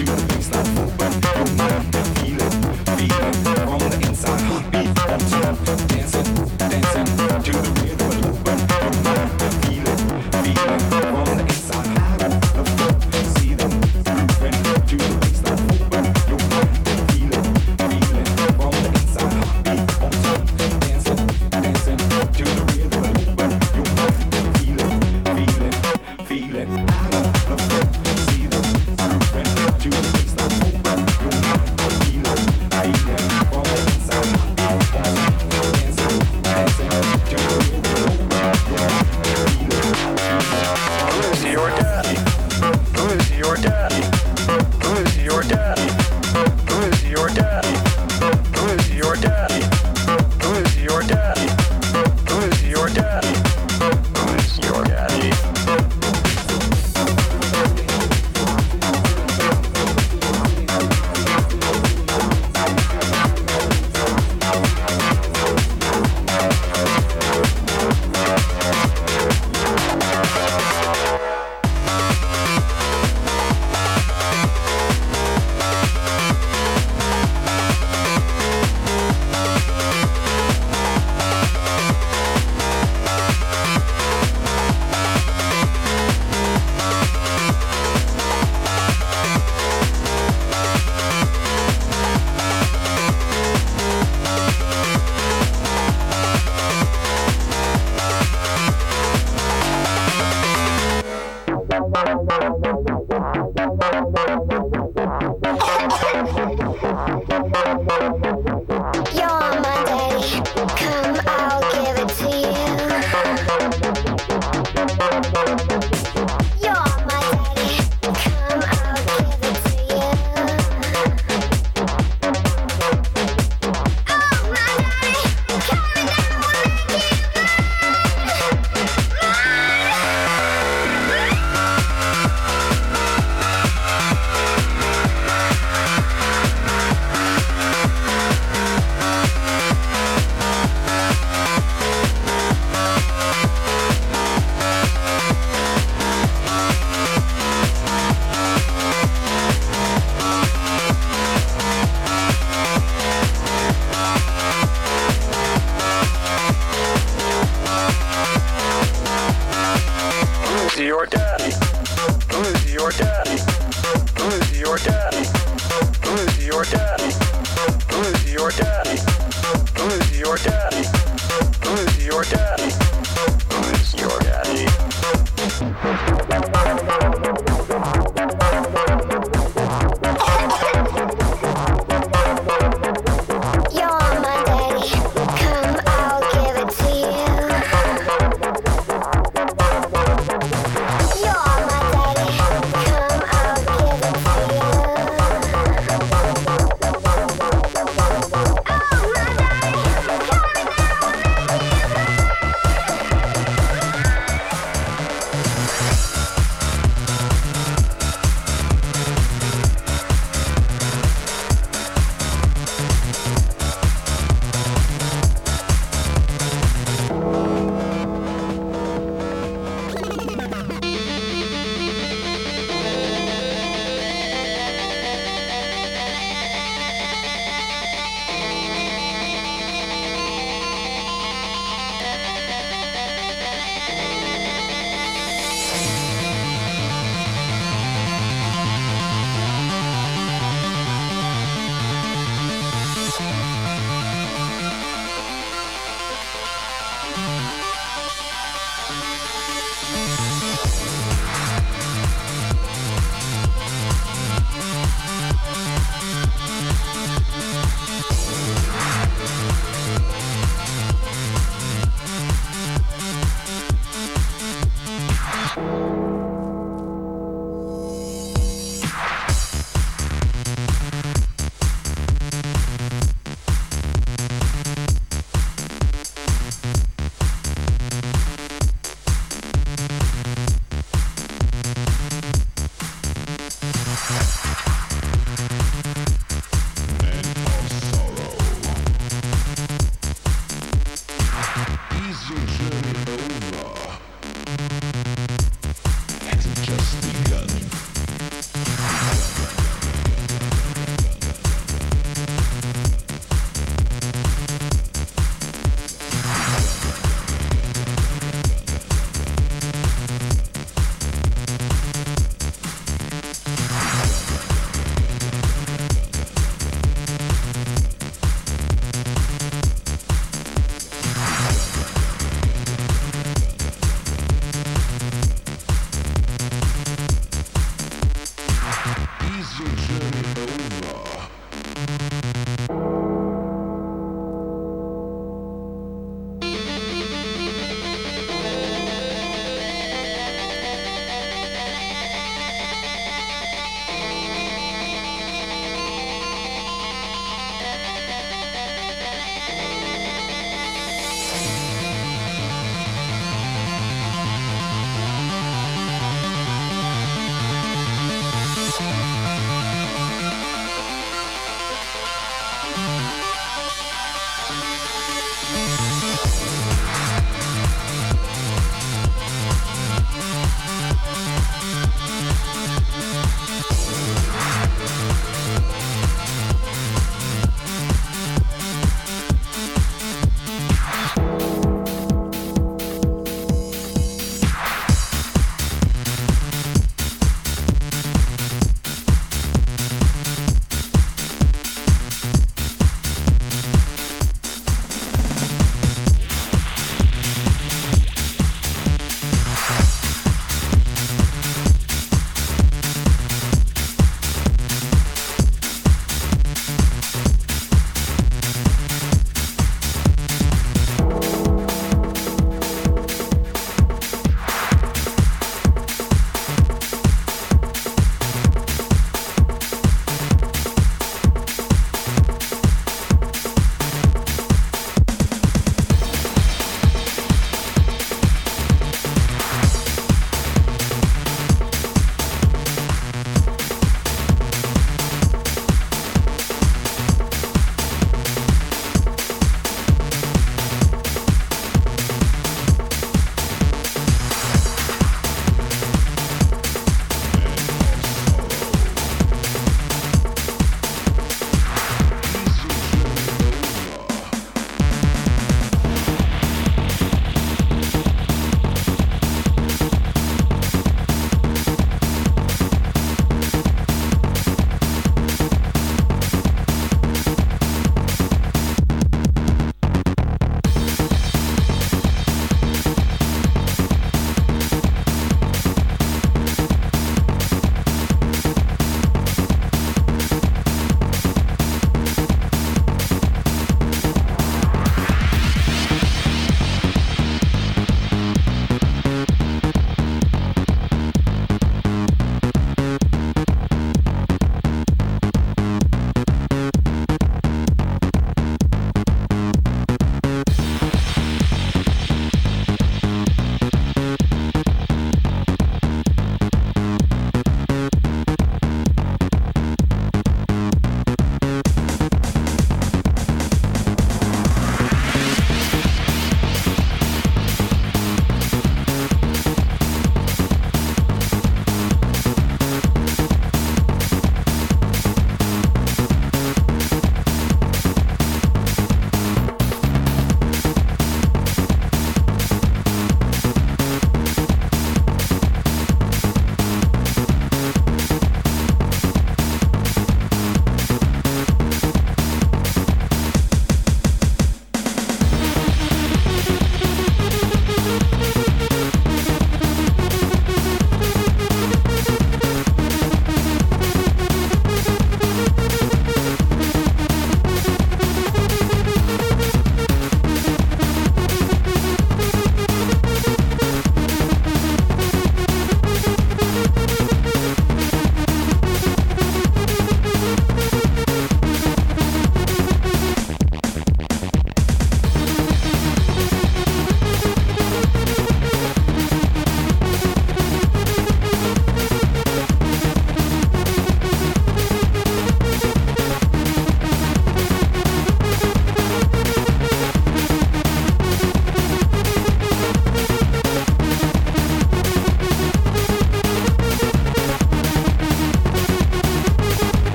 you.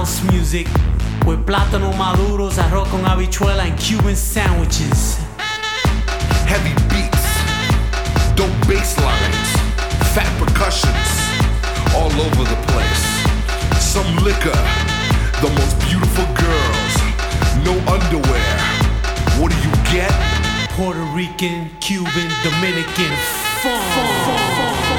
House music with plátano maduros, arroz con habichuela, and Cuban sandwiches. Heavy beats, dope bass lines, fat percussions, all over the place. Some liquor, the most beautiful girls, no underwear. What do you get? Puerto Rican, Cuban, Dominican funk.